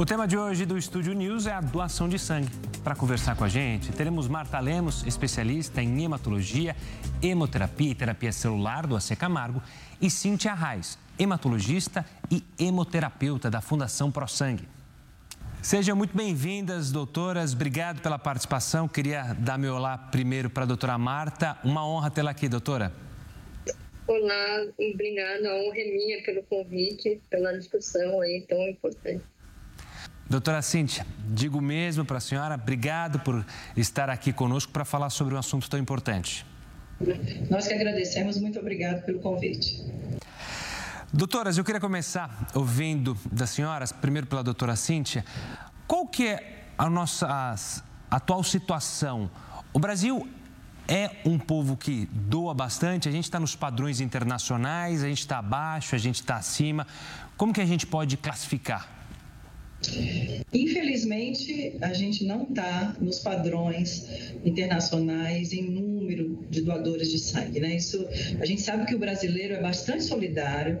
O tema de hoje do Estúdio News é a doação de sangue. Para conversar com a gente, teremos Marta Lemos, especialista em hematologia, hemoterapia e terapia celular do AC Camargo, e Cíntia Reis, hematologista e hemoterapeuta da Fundação ProSangue. Sejam muito bem-vindas, doutoras. Obrigado pela participação. Queria dar meu olá primeiro para a doutora Marta. Uma honra tê-la aqui, doutora. Olá, obrigada. A honra é minha pelo convite, pela discussão aí tão importante. Doutora Cíntia, digo mesmo para a senhora, obrigado por estar aqui conosco para falar sobre um assunto tão importante. Nós que agradecemos, muito obrigado pelo convite. Doutoras, eu queria começar ouvindo das senhoras, primeiro pela doutora Cíntia, qual que é a nossa atual situação? O Brasil é um povo que doa bastante, a gente está nos padrões internacionais, a gente está abaixo, a gente está acima. Como que a gente pode classificar? Infelizmente, a gente não está nos padrões internacionais em número de doadores de sangue. Né? Isso, a gente sabe que o brasileiro é bastante solidário.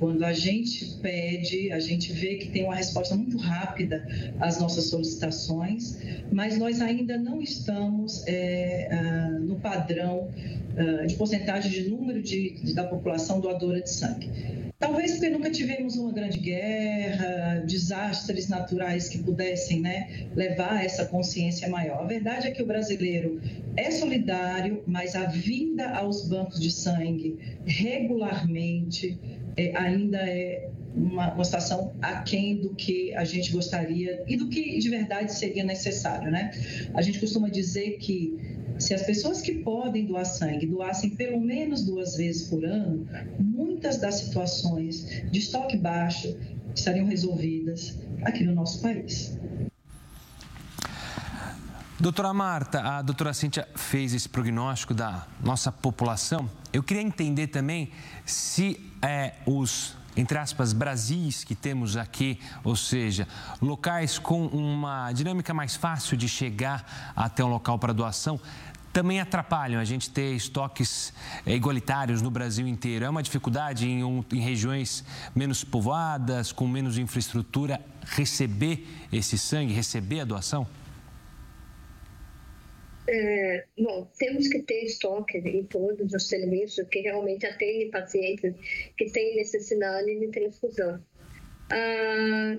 Quando a gente pede, a gente vê que tem uma resposta muito rápida às nossas solicitações, mas nós ainda não estamos é, ah, no padrão ah, de porcentagem de número de, da população doadora de sangue. Talvez porque nunca tivemos uma grande guerra, desastres naturais que pudessem né, levar a essa consciência maior. A verdade é que o brasileiro é solidário, mas a vinda aos bancos de sangue regularmente é, ainda é uma, uma situação aquém do que a gente gostaria e do que de verdade seria necessário. Né? A gente costuma dizer que se as pessoas que podem doar sangue doassem pelo menos duas vezes por ano, muitas das situações de estoque baixo estariam resolvidas aqui no nosso país. Doutora Marta, a doutora Cíntia fez esse prognóstico da nossa população. Eu queria entender também se é, os, entre aspas, Brasis que temos aqui, ou seja, locais com uma dinâmica mais fácil de chegar até um local para doação, também atrapalham a gente ter estoques é, igualitários no Brasil inteiro. É uma dificuldade em, um, em regiões menos povoadas, com menos infraestrutura, receber esse sangue, receber a doação? É, bom, temos que ter estoque em todos os serviços que realmente atendem pacientes que têm necessidade de transfusão. Ah,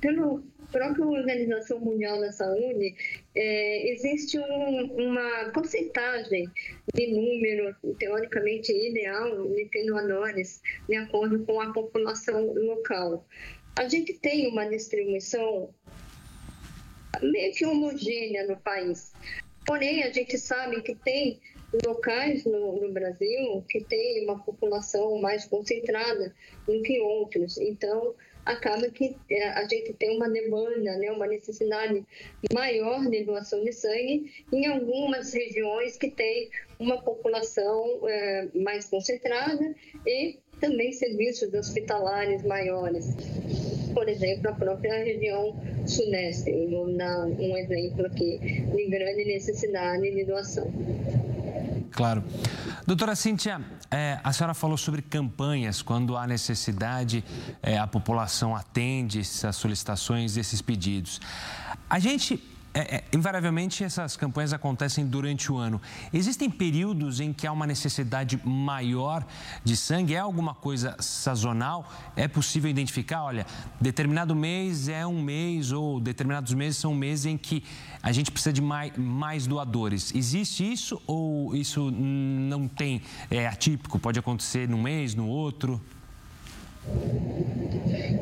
pelo, própria Organização Mundial da Saúde, é, existe um, uma porcentagem de número, teoricamente ideal, de doadores de acordo com a população local. A gente tem uma distribuição meio que homogênea no país. Porém, a gente sabe que tem locais no, no, Brasil que tem uma população mais concentrada do que outros. Então, acaba que é, a gente tem uma demanda, né, uma necessidade maior de doação de sangue em algumas regiões que tem uma população é, mais concentrada e também serviços hospitalares maiores. Por exemplo, a própria região sudeste, vou dar um exemplo aqui de grande necessidade de doação. Claro. Doutora Cíntia, é, a senhora falou sobre campanhas, quando há necessidade, é, a população atende essas solicitações, esses pedidos. A gente é, é, invariavelmente essas campanhas acontecem durante o ano. Existem períodos em que há uma necessidade maior de sangue? É alguma coisa sazonal? É possível identificar? Olha, determinado mês é um mês ou determinados meses são meses em que a gente precisa de mais, mais doadores. Existe isso ou isso não tem? É atípico? Pode acontecer num mês, no outro?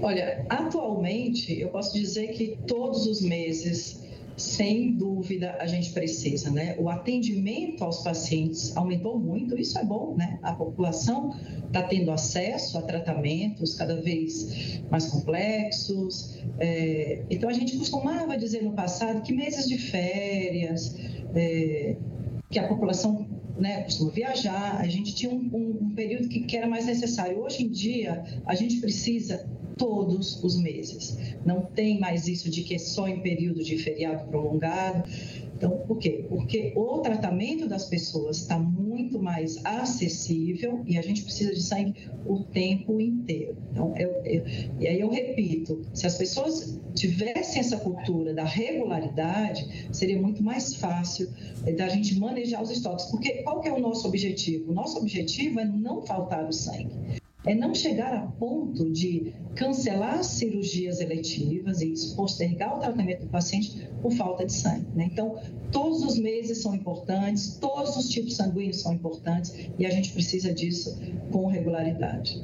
Olha, atualmente eu posso dizer que todos os meses sem dúvida a gente precisa, né? O atendimento aos pacientes aumentou muito, isso é bom, né? A população está tendo acesso a tratamentos cada vez mais complexos. É... então a gente costumava dizer no passado que meses de férias, é... que a população né, costuma viajar, a gente tinha um, um, um período que, que era mais necessário. Hoje em dia, a gente precisa todos os meses. Não tem mais isso de que é só em período de feriado prolongado. Então, por quê? Porque o tratamento das pessoas está muito mais acessível e a gente precisa de sangue o tempo inteiro. Então, eu, eu, e aí eu repito, se as pessoas tivessem essa cultura da regularidade, seria muito mais fácil eh, da gente manejar os estoques. Porque qual que é o nosso objetivo? O nosso objetivo é não faltar o sangue é não chegar a ponto de cancelar cirurgias eletivas e postergar o tratamento do paciente por falta de sangue. Né? Então, todos os meses são importantes, todos os tipos sanguíneos são importantes e a gente precisa disso com regularidade.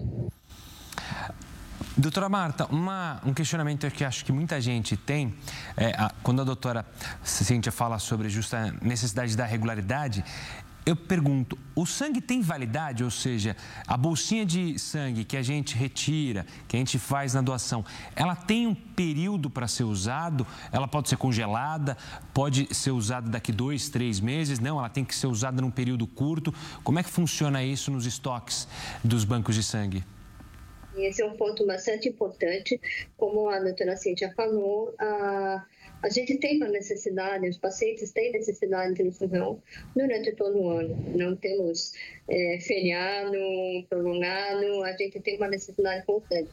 Doutora Marta, uma, um questionamento que acho que muita gente tem, é, a, quando a doutora Cíntia fala sobre justa necessidade da regularidade, eu pergunto, o sangue tem validade? Ou seja, a bolsinha de sangue que a gente retira, que a gente faz na doação, ela tem um período para ser usado? Ela pode ser congelada? Pode ser usada daqui dois, três meses? Não, ela tem que ser usada num período curto. Como é que funciona isso nos estoques dos bancos de sangue? Esse é um ponto bastante importante. Como a doutora Cíntia falou, a a gente tem uma necessidade, os pacientes têm necessidade de transfusão durante todo o ano. Não temos é, feriado prolongado, a gente tem uma necessidade constante.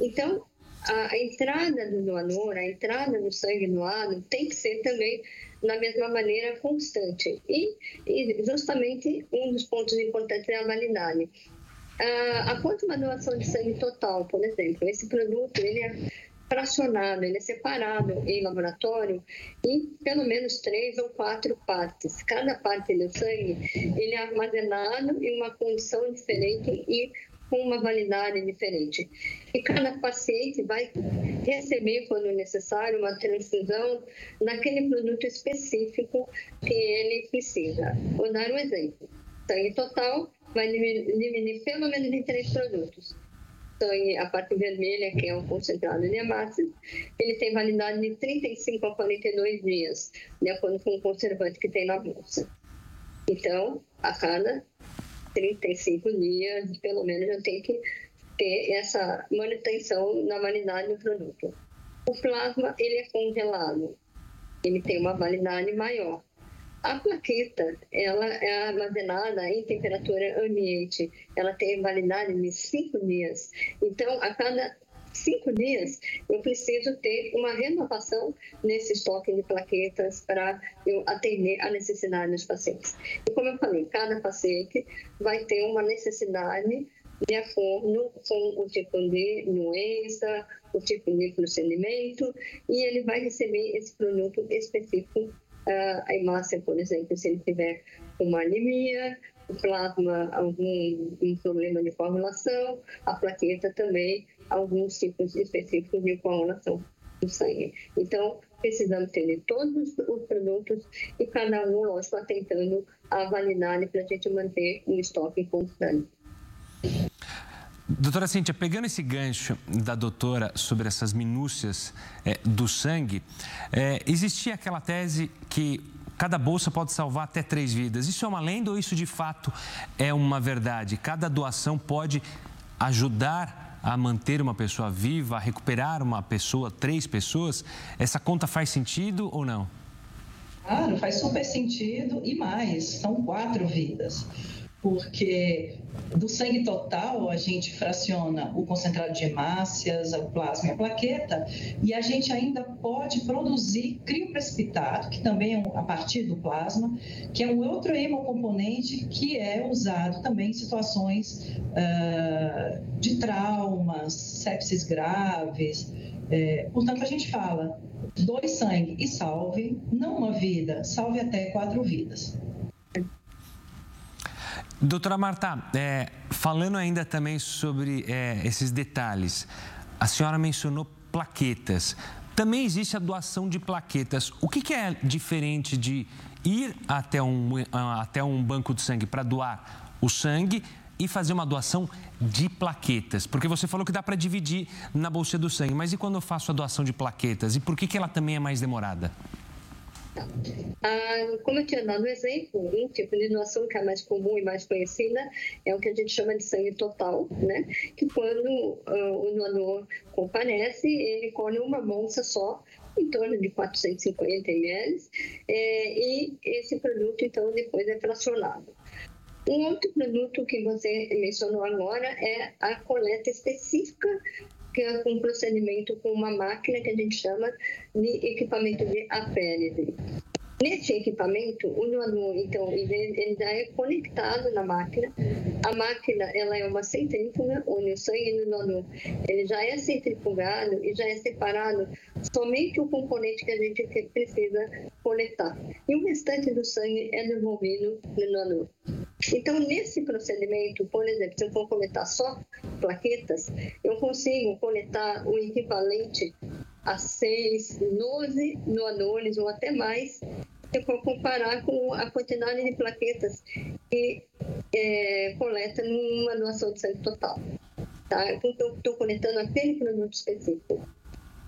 Então, a, entrada do doador, a entrada do sangue doado tem que ser também na mesma maneira constante. E, e justamente um dos pontos importantes é a validade. A, após uma doação de sangue total, por exemplo, esse produto ele é fracionado, ele é separado em laboratório em pelo menos três ou quatro partes. Cada parte do sangue ele é armazenado em uma condição diferente e com uma validade diferente. E cada paciente vai receber, quando necessário, uma transfusão naquele produto específico que ele precisa. Vou dar um exemplo. Sangue total vai dividir pelo menos em três produtos sangue, a parte vermelha, que é o concentrado de hemácias, ele tem validade de 35 a 42 dias, de acordo com o conservante que tem na bolsa. Então, a cada 35 dias, pelo menos, eu tenho que ter essa manutenção na validade do produto. O plasma, ele é congelado, ele tem uma validade maior. A plaqueta, ela é armazenada em temperatura ambiente. Ela tem validade de cinco dias. Então, a cada cinco dias, eu preciso ter uma renovação nesse estoque de plaquetas para eu atender a necessidade dos pacientes. E como eu falei, cada paciente vai ter uma necessidade de acordo com o tipo de doença, o tipo de procedimento, e ele vai receber esse produto específico a hemácia, por exemplo, se ele tiver uma anemia, o plasma, algum um problema de coagulação, a plaqueta também, alguns tipos específicos de coagulação do sangue. Então, precisamos ter todos os produtos e cada um, lógico, atentando à validade para a gente manter um estoque constante. Doutora Cíntia, pegando esse gancho da doutora sobre essas minúcias é, do sangue, é, existia aquela tese que cada bolsa pode salvar até três vidas. Isso é uma lenda ou isso de fato é uma verdade? Cada doação pode ajudar a manter uma pessoa viva, a recuperar uma pessoa, três pessoas? Essa conta faz sentido ou não? Claro, faz super sentido e mais, são quatro vidas porque do sangue total a gente fraciona o concentrado de hemácias, o plasma e a plaqueta, e a gente ainda pode produzir crioprecipitado, que também é a partir do plasma, que é um outro hemocomponente que é usado também em situações uh, de traumas, sepsis graves. É, portanto, a gente fala dois sangue e salve, não uma vida, salve até quatro vidas. Doutora Marta, é, falando ainda também sobre é, esses detalhes, a senhora mencionou plaquetas. Também existe a doação de plaquetas. O que, que é diferente de ir até um, até um banco de sangue para doar o sangue e fazer uma doação de plaquetas? Porque você falou que dá para dividir na bolsa do sangue, mas e quando eu faço a doação de plaquetas? E por que, que ela também é mais demorada? Ah, como eu tinha dado o exemplo, um tipo de doação que é mais comum e mais conhecida é o que a gente chama de sangue total, né? Que quando uh, o doador comparece, ele colhe uma bolsa só em torno de 450 ml, é, e esse produto, então, depois é fracionado. Um outro produto que você mencionou agora é a coleta específica, que é um procedimento com uma máquina que a gente chama de equipamento de apéride. Nesse equipamento, o doador, então, ele já é conectado na máquina. A máquina, ela é uma centrífuga, onde o sangue do doador, ele já é centrifugado e já é separado somente o componente que a gente precisa coletar. E o restante do sangue é devolvido no doador. Então, nesse procedimento, por exemplo, se eu for coletar só plaquetas, eu consigo coletar o equivalente a 6, 12 doadores ou até mais, se for comparar com a quantidade de plaquetas que é, coleta numa doação de sangue total. Tá? Então, estou coletando aquele produto específico.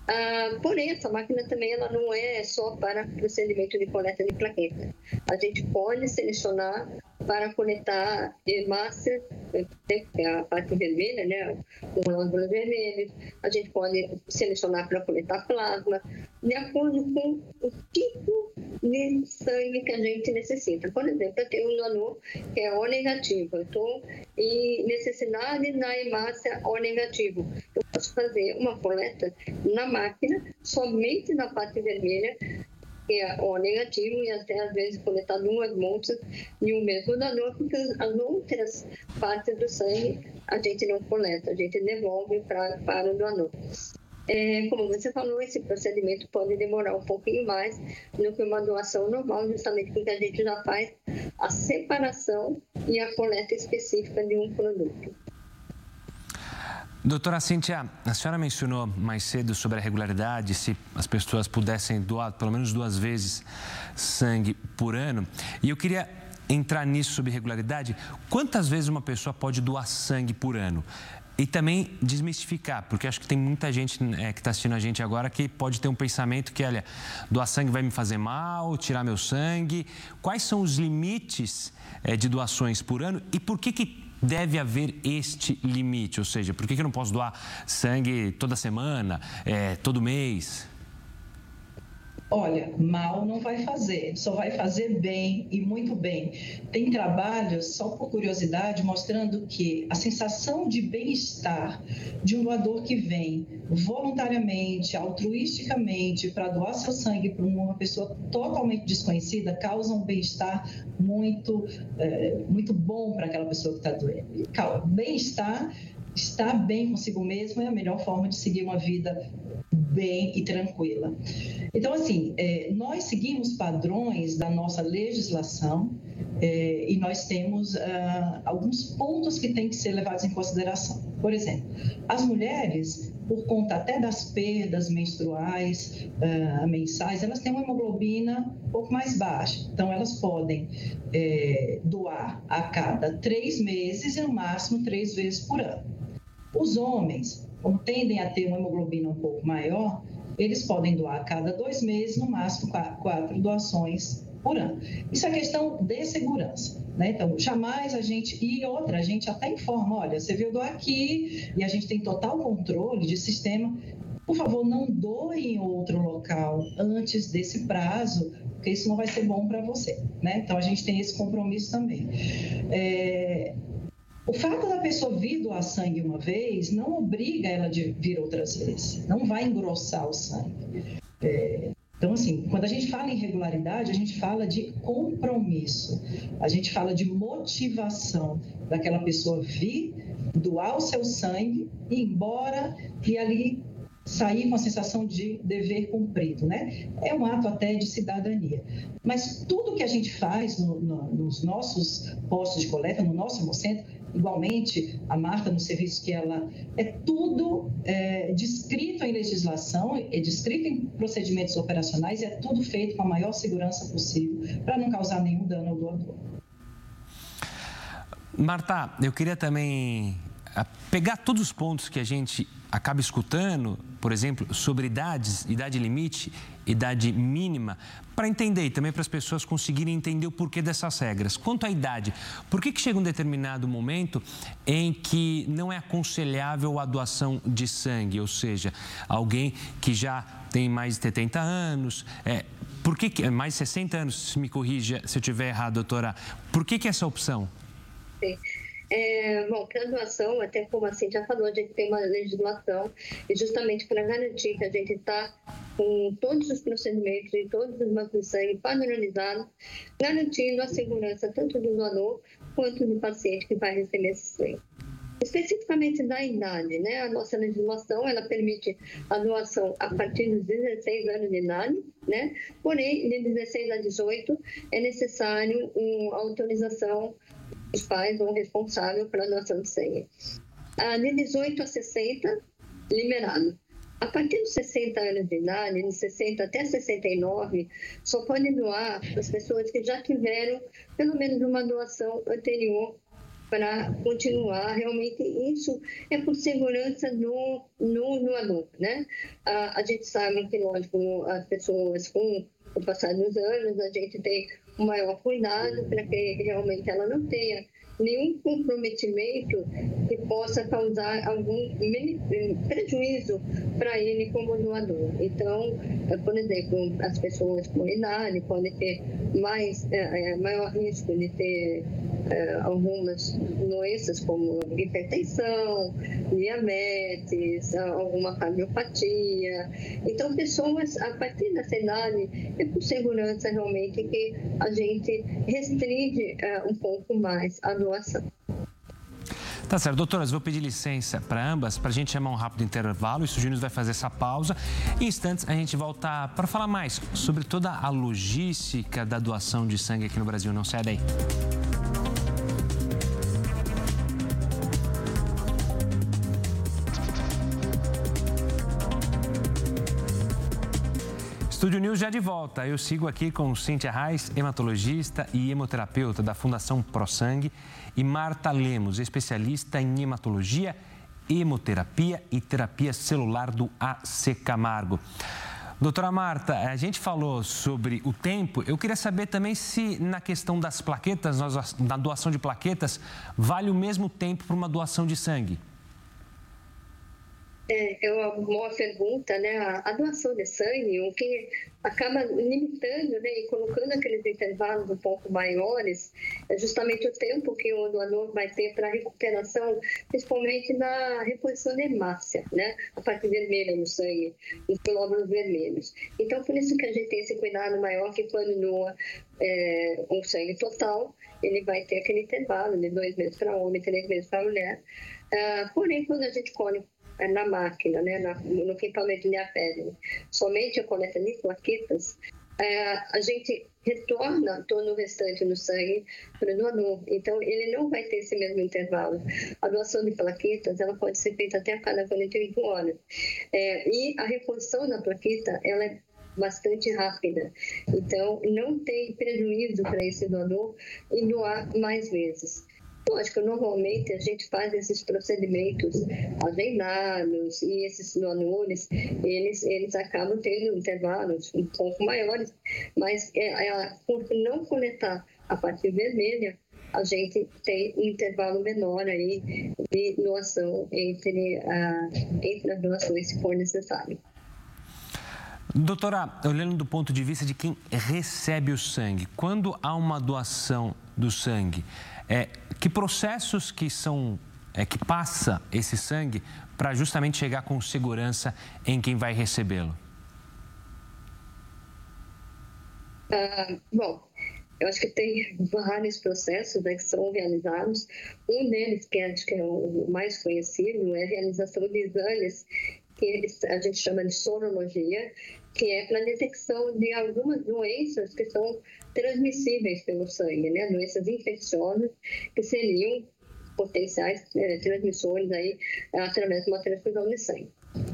Ah, porém, essa máquina também ela não é só para procedimento de coleta de plaquetas. A gente pode selecionar para coletar hemácia, que é a parte vermelha, né, com glândulas vermelhas. A gente pode selecionar para coletar plasma, de acordo com o tipo de sangue que a gente necessita. Por exemplo, eu tenho um nano que é O negativo, eu estou em necessidade da hemácia O negativo. Eu posso fazer uma coleta na máquina, somente na parte vermelha, é O negativo, e até às vezes coletar duas montas de um mesmo dador, porque as outras partes do sangue a gente não coleta, a gente devolve pra, para o doador. É, como você falou, esse procedimento pode demorar um pouquinho mais do que uma doação normal, justamente porque a gente já faz a separação e a coleta específica de um produto. Doutora Cíntia, a senhora mencionou mais cedo sobre a regularidade, se as pessoas pudessem doar pelo menos duas vezes sangue por ano. E eu queria entrar nisso sobre regularidade. Quantas vezes uma pessoa pode doar sangue por ano? E também desmistificar, porque acho que tem muita gente é, que está assistindo a gente agora que pode ter um pensamento que, olha, doar sangue vai me fazer mal, tirar meu sangue. Quais são os limites é, de doações por ano e por que, que deve haver este limite? Ou seja, por que, eu não posso doar sangue toda semana, é, todo mês? Olha, mal não vai fazer, só vai fazer bem e muito bem. Tem trabalhos, só por curiosidade, mostrando que a sensação de bem-estar de um doador que vem voluntariamente, altruisticamente, para doar seu sangue para uma pessoa totalmente desconhecida, causa um bem-estar muito, é, muito bom para aquela pessoa que está doendo. Bem-estar estar bem consigo mesmo é a melhor forma de seguir uma vida bem e tranquila. Então, assim, é, nós seguimos padrões da nossa legislação é, e nós temos ah, alguns pontos que têm que ser levados em consideração. Por exemplo, as mulheres, por conta até das perdas menstruais, ah, mensais, elas têm uma hemoglobina um pouco mais baixa. Então, elas podem é, doar a cada três meses e, no máximo, três vezes por ano. Os homens, como tendem a ter uma hemoglobina um pouco maior, eles podem doar a cada dois meses, no máximo quatro doações por ano. Isso é questão de segurança. Né? Então, jamais a gente. E outra, a gente até informa: olha, você veio doar aqui e a gente tem total controle de sistema. Por favor, não doe em outro local antes desse prazo, porque isso não vai ser bom para você. Né? Então, a gente tem esse compromisso também. É, o fato da pessoa vir doar sangue uma vez não obriga ela de vir outras vezes, não vai engrossar o sangue. É, então, assim, quando a gente fala em regularidade, a gente fala de compromisso, a gente fala de motivação daquela pessoa vir, doar o seu sangue, ir embora e ali sair com a sensação de dever cumprido, né? É um ato até de cidadania. Mas tudo que a gente faz no, no, nos nossos postos de coleta, no nosso hemocentro, igualmente a marca no serviço que ela é tudo é, descrito em legislação, é descrito em procedimentos operacionais e é tudo feito com a maior segurança possível para não causar nenhum dano ao doador. Marta, eu queria também pegar todos os pontos que a gente acaba escutando, por exemplo, sobre idades, idade limite, idade mínima, para entender e também para as pessoas conseguirem entender o porquê dessas regras. Quanto à idade, por que, que chega um determinado momento em que não é aconselhável a doação de sangue, ou seja, alguém que já tem mais de 70 anos, é, por que, que mais de 60 anos, me corrija se eu estiver errado, doutora, por que, que essa opção? Sim. É, bom, doação, até como a Cintia falou, a gente tem uma legislação e justamente para garantir que a gente está com todos os procedimentos e todos os bancos de sangue padronizados, garantindo a segurança tanto do doador quanto do paciente que vai receber esse sangue. Especificamente da idade, né? A nossa legislação, ela permite a doação a partir dos 16 anos de idade, né? Porém, de 16 a 18 é necessário uma autorização os pais ou responsável pela doação de sangue. Ah, de 18 a 60, liberado. A partir dos 60 anos de idade, de 60 até 69, só podem doar as pessoas que já tiveram pelo menos uma doação anterior para continuar. Realmente, isso é por segurança no, no doador, né? A, a gente sabe que, lógico, as pessoas com o passar dos anos, a gente tem o maior cuidado para que realmente ela não tenha nenhum comprometimento que possa causar algum prejuízo para ele como doador. Então, por exemplo, as pessoas com idade podem ter mais, é, maior risco de ter é, algumas doenças como hipertensão, diabetes, alguma cardiopatia. Então, pessoas a partir dessa idade, é por segurança realmente que a gente restringe é, um pouco mais a doação. Tá certo, doutoras, vou pedir licença para ambas para a gente chamar um rápido intervalo. Isso o Júnior vai fazer essa pausa. Em instantes, a gente volta para falar mais sobre toda a logística da doação de sangue aqui no Brasil. Não sai daí. Já de volta. Eu sigo aqui com Cíntia Reis, hematologista e hemoterapeuta da Fundação ProSangue, e Marta Lemos, especialista em hematologia, hemoterapia e terapia celular do AC Camargo. Doutora Marta, a gente falou sobre o tempo. Eu queria saber também se na questão das plaquetas, na doação de plaquetas, vale o mesmo tempo para uma doação de sangue. É, uma boa pergunta, né? A, doação de sangue, o que acaba limitando né, e colocando aqueles intervalos um pouco maiores, é justamente o tempo que o doador vai ter para recuperação, principalmente na reposição de hemácia, né? A parte vermelha no sangue, os glóbulos vermelhos. Então, por isso que a gente tem esse cuidado maior que quando doa é, um sangue total, ele vai ter aquele intervalo de dois meses para homem, três meses para mulher. Uh, porém, quando a gente colhe na máquina, né, no equipamento de apédio, somente a coleta de plaquetas, é, a gente retorna todo o restante do sangue para o doador. Então, ele não vai ter esse mesmo intervalo. A doação de plaquetas, ela pode ser feita até a cada 48 horas. É, e a reposição da plaqueta, ela é bastante rápida. Então, não tem prejuízo para esse doador em doar mais vezes. Lógico, normalmente a gente faz esses procedimentos agendados e esses donores, eles, eles acabam tendo intervalos um pouco maiores, mas é, é, por não coletar a parte vermelha, a gente tem um intervalo menor aí de doação entre, a, entre as doações, se for necessário. Doutora, olhando do ponto de vista de quem recebe o sangue, quando há uma doação do sangue, é, que processos que são é, que passa esse sangue para justamente chegar com segurança em quem vai recebê-lo? Ah, bom, eu acho que tem vários processos né, que são realizados. Um deles, que acho que é o mais conhecido, é a realização de exames que a gente chama de sorologia, que é para detecção de algumas doenças que são transmissíveis pelo sangue, né? Doenças infecciosas que seriam potenciais é, transmissores aí através de uma transfusão de sangue.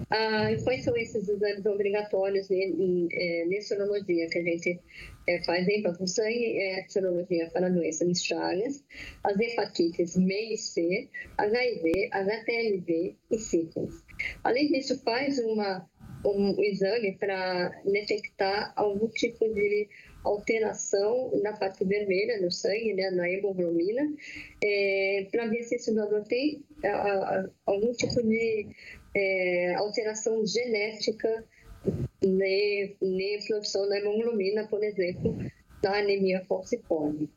Ah, quais são esses exames obrigatórios de, de, sorologia que a gente é, fazem banco sangue é sorologia para a doença de Chagas, as hepatites e C, HIV, HTLV e sífilis. Além disso, faz uma, um exame para detectar algum tipo de alteração na parte vermelha do sangue, né, na hemoglobina, é, para ver se esse doador tem a, a, algum tipo de é, alteração genética na produção da hemoglobina, por exemplo, da anemia falciforme.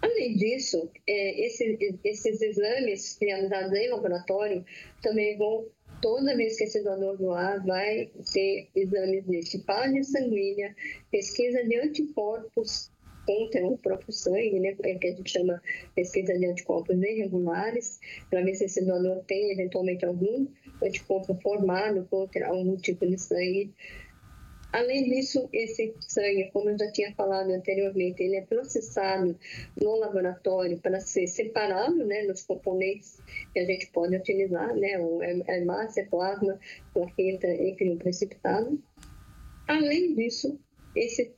Além disso, é, esse, esses exames realizados em laboratório também vão, toda vez que esse doador doar, vai ter exames de tipagem sanguínea, pesquisa de anticorpos contra o próprio sangue, né, é que a gente chama pesquisa de anticorpos irregulares, para ver se esse doador tem eventualmente algum anticorpo formado contra algum tipo de sangue Além disso, esse sangue, como eu já tinha falado anteriormente, ele é processado no laboratório para ser separado né, nos componentes que a gente pode utilizar, né, o hemácia, plasma, plaqueta e crio precipitado. Além disso, esse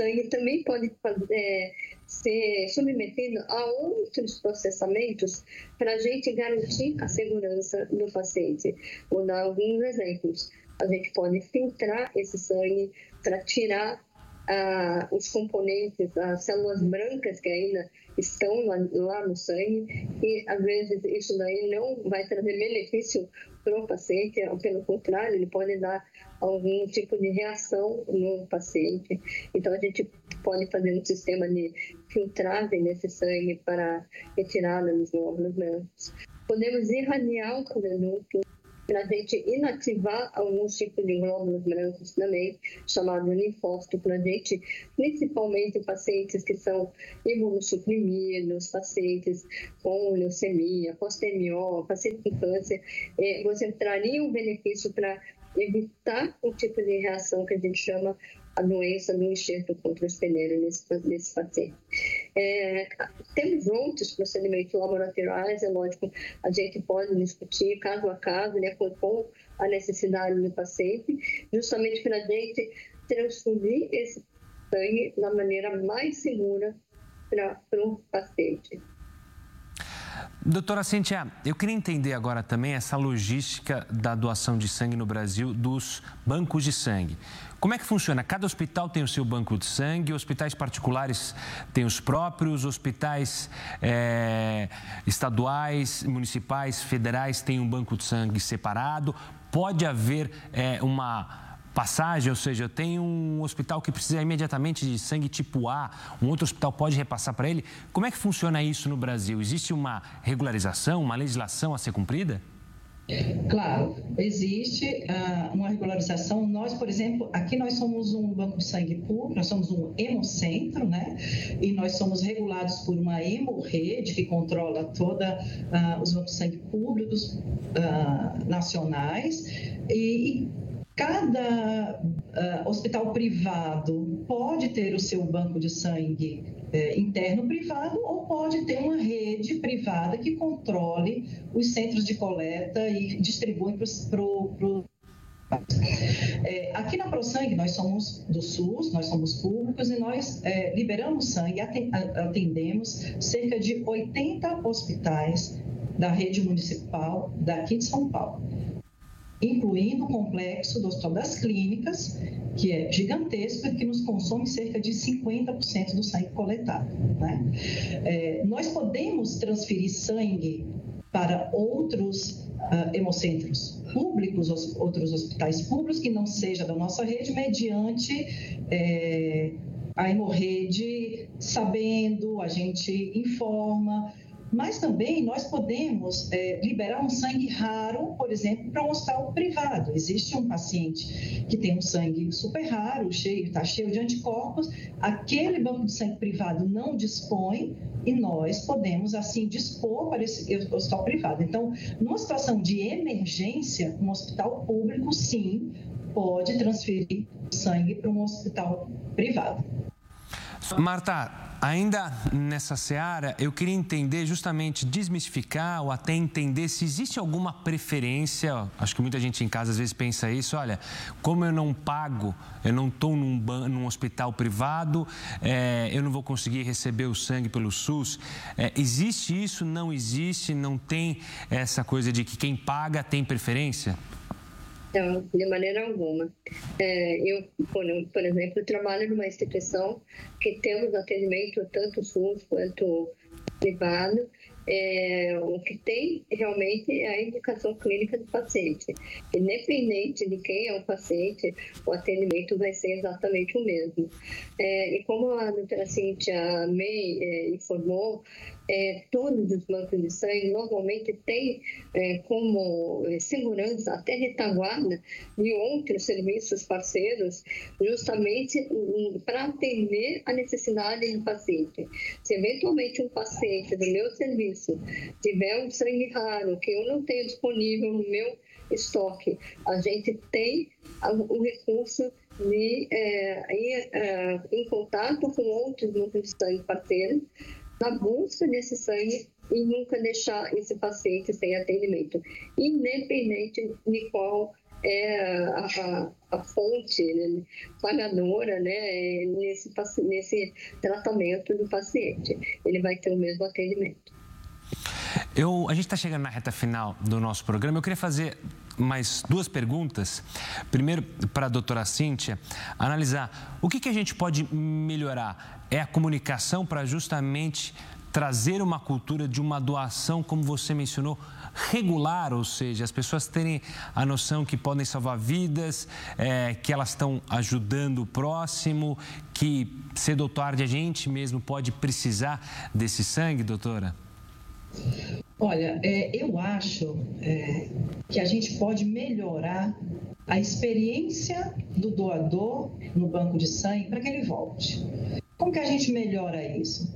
sangue também pode é, ser submetido a outros processamentos para a gente garantir a segurança do paciente. Vou dar alguns exemplos a gente pode filtrar esse sangue para tirar ah, os componentes, as células brancas que ainda estão lá, lá, no sangue e às vezes isso daí não vai trazer benefício para o paciente, pelo contrário, ele pode dar algum tipo de reação no paciente. Então a gente pode fazer um sistema de filtragem desse sangue para retirada dos glóbulos brancos. Podemos irradiar o produto para a gente inativar alguns tipos de glóbulos brancos também, chamado linfócito, para a gente, principalmente pacientes que são imunossuprimidos, pacientes com leucemia, postemiol, pacientes com câncer, eh, você traria um benefício para evitar o tipo de reação que a gente chama a doença do enxerto contra o espelheiro nesse, nesse paciente. É, temos outros procedimentos laboratoriais, é lógico, a gente pode discutir caso a caso, né, com a necessidade do paciente, justamente para a gente transfundir esse sangue da maneira mais segura para o paciente. Doutora Cintia, eu queria entender agora também essa logística da doação de sangue no Brasil dos bancos de sangue. Como é que funciona? Cada hospital tem o seu banco de sangue, hospitais particulares têm os próprios, hospitais é, estaduais, municipais, federais têm um banco de sangue separado. Pode haver é, uma passagem, ou seja, eu tenho um hospital que precisa imediatamente de sangue tipo A, um outro hospital pode repassar para ele. Como é que funciona isso no Brasil? Existe uma regularização, uma legislação a ser cumprida? Claro, existe uh, uma regularização. Nós, por exemplo, aqui nós somos um banco de sangue público, nós somos um hemocentro, né? E nós somos regulados por uma hemorrede que controla toda uh, os bancos de sangue públicos uh, nacionais. E, Cada uh, hospital privado pode ter o seu banco de sangue uh, interno privado ou pode ter uma rede privada que controle os centros de coleta e distribui para o é, aqui na ProSangue, nós somos do SUS, nós somos públicos e nós é, liberamos sangue, atendemos cerca de 80 hospitais da rede municipal daqui de São Paulo incluindo o complexo do Hospital das Clínicas, que é gigantesco e que nos consome cerca de 50% do sangue coletado. Né? É, nós podemos transferir sangue para outros uh, hemocentros públicos, os, outros hospitais públicos que não seja da nossa rede, mediante é, a hemorrede, sabendo, a gente informa, mas também nós podemos é, liberar um sangue raro, por exemplo, para um hospital privado. Existe um paciente que tem um sangue super raro, cheio, está cheio de anticorpos, aquele banco de sangue privado não dispõe e nós podemos assim dispor para esse hospital privado. Então, numa situação de emergência, um hospital público sim pode transferir sangue para um hospital privado. Marta, ainda nessa seara, eu queria entender, justamente desmistificar ou até entender se existe alguma preferência. Acho que muita gente em casa às vezes pensa isso: olha, como eu não pago, eu não estou num, num, hospital privado, é, eu não vou conseguir receber o sangue pelo SUS. É, existe isso? Não existe? Não tem essa coisa de que quem paga tem preferência? Não, de maneira alguma. É, eu, por, por, exemplo, trabalho numa instituição que temos atendimento tanto SUS quanto privado, é, o que tem realmente é a indicação clínica do paciente. Independente de quem é o paciente, o atendimento vai ser exatamente o mesmo. É, e como a doutora Cíntia May é, informou, é, todos os bancos de sangue normalmente têm é, como é, segurança até retaguarda de outros serviços parceiros, justamente para atender a necessidade do paciente. Se eventualmente um paciente do meu serviço tiver um sangue raro que eu não tenho disponível no meu estoque, a gente tem o recurso de é, ir é, em contato com outros bancos de sangue parceiros busca desse sangue e nunca deixar esse paciente sem atendimento, independente de qual é a, a, a fonte né, pagadora né, nesse, nesse tratamento do paciente. Ele vai ter o mesmo atendimento. Eu, a gente está chegando na reta final do nosso programa. Eu queria fazer mais duas perguntas. Primeiro, para a doutora Cíntia, analisar o que, que a gente pode melhorar. É a comunicação para justamente trazer uma cultura de uma doação, como você mencionou, regular, ou seja, as pessoas terem a noção que podem salvar vidas, é, que elas estão ajudando o próximo, que cedo ou tarde a gente mesmo pode precisar desse sangue, doutora? Olha, é, eu acho é, que a gente pode melhorar a experiência do doador no banco de sangue para que ele volte. Como que a gente melhora isso?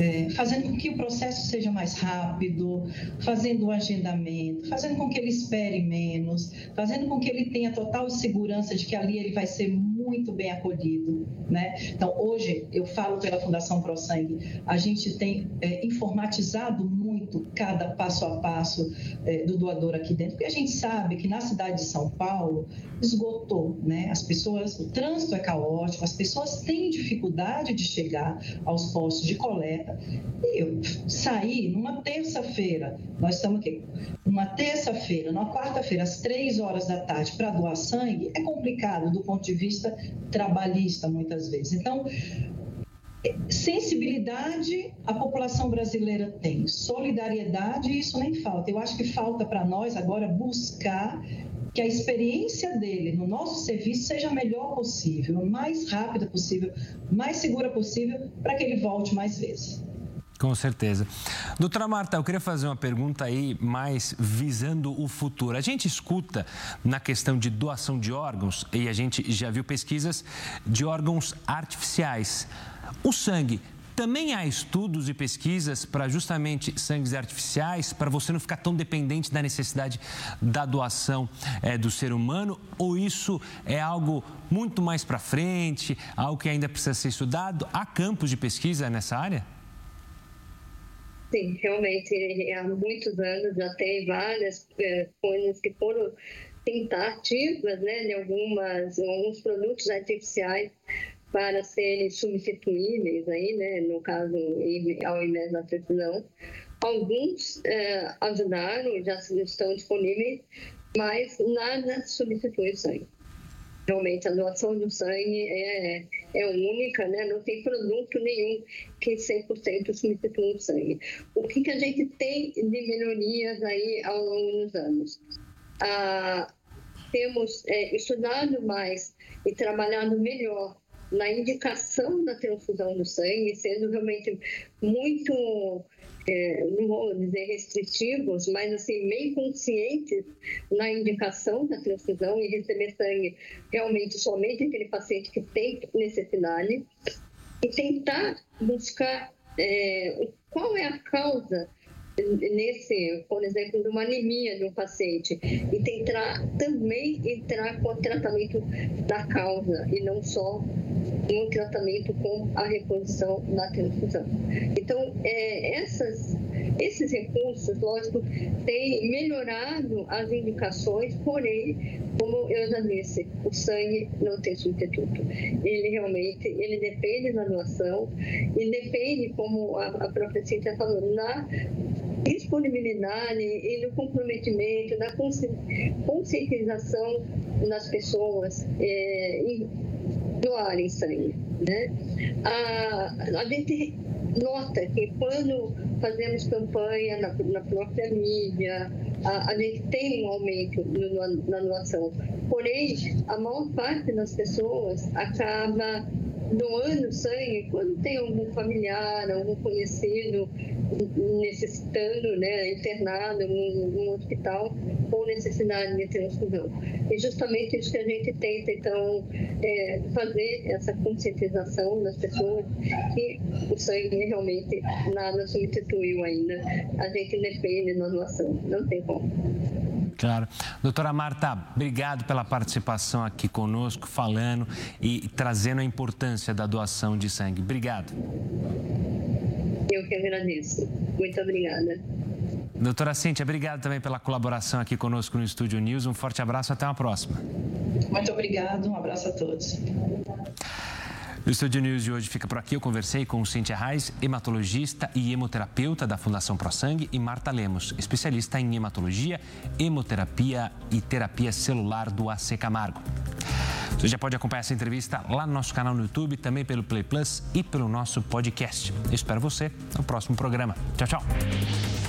é, fazendo com que o processo seja mais rápido, fazendo o agendamento, fazendo com que ele espere menos, fazendo com que ele tenha total segurança de que ali ele vai ser muito bem acolhido. Né? Então, hoje, eu falo pela Fundação Pro Sangue, a gente tem é, informatizado muito cada passo a passo é, do doador aqui dentro, porque a gente sabe que na cidade de São Paulo esgotou, né? as pessoas, o trânsito é caótico, as pessoas têm dificuldade de chegar aos postos de coleta e eu saí numa terça-feira, nós estamos aqui, uma terça-feira, numa quarta-feira, às três horas da tarde, para doar sangue, é complicado do ponto de vista trabalhista, muitas vezes. Então, sensibilidade a população brasileira tem, solidariedade, isso nem falta. Eu acho que falta para nós agora buscar que a experiência dele no nosso serviço seja a melhor possível, mais rápida possível, mais segura possível, para que ele volte mais vezes. Com certeza. Doutora Marta, eu queria fazer uma pergunta aí mais visando o futuro. A gente escuta na questão de doação de órgãos, e a gente já viu pesquisas de órgãos artificiais. O sangue também há estudos e pesquisas para justamente sangues artificiais, para você não ficar tão dependente da necessidade da doação é, do ser humano? Ou isso é algo muito mais para frente, algo que ainda precisa ser estudado? Há campos de pesquisa nessa área? Sim, realmente, há muitos anos já tem várias é, coisas que foram tentativas né, de algumas, alguns produtos artificiais para serem substituíveis aí, né, no caso, ao invés da transfusão. Alguns é, ajudaram, já estão disponíveis, mas nada substitui sangue. Realmente, a doação do sangue é, é única, né? não tem produto nenhum que 100% substitua o sangue. O que, que a gente tem de melhorias aí ao longo dos anos? Ah, temos é, estudado mais e trabalhado melhor na indicação da transfusão do sangue, sendo realmente muito, é, não vou dizer restritivos, mas assim, bem conscientes na indicação da transfusão e receber sangue realmente somente aquele paciente que tem necessidade e tentar buscar é, qual é a causa nesse, por exemplo, de uma anemia de um paciente e tentar também entrar com o tratamento da causa e não só um tratamento com a reposição na transfusão. Então, é, essas, esses recursos, lógico, têm melhorado as indicações, porém, como eu já disse, o sangue não tem substituto. Ele realmente, ele depende da doação e depende, como a, a própria Cíntia falou, na disponibilidade e no comprometimento, na conscientização das pessoas é, em doarem sangue. Né? A, a gente nota que quando fazemos campanha na, na própria mídia, a, a, gente tem um aumento no, na doação. Porém, a maior parte das pessoas acaba doando sangue quando tem algum familiar, algum conhecido necessitando, né, internado em um hospital com necessidade de transfusão. E justamente isso que a gente tenta, então, é, fazer essa conscientização das pessoas que o sangue realmente nada substituiu ainda. A gente depende da doação, não tem como. Claro. Doutora Marta, obrigado pela participação aqui conosco, falando e trazendo a importância da doação de sangue. Obrigado. Eu que agradeço. Muito obrigada. Doutora Cíntia, obrigado também pela colaboração aqui conosco no Estúdio News. Um forte abraço, até uma próxima. Muito obrigado, um abraço a todos. O Estúdio News de hoje fica por aqui. Eu conversei com Cíntia Reis, hematologista e hemoterapeuta da Fundação ProSangue, e Marta Lemos, especialista em hematologia, hemoterapia e terapia celular do AC Camargo. Você já pode acompanhar essa entrevista lá no nosso canal no YouTube, também pelo Play Plus e pelo nosso podcast. Eu espero você no próximo programa. Tchau, tchau.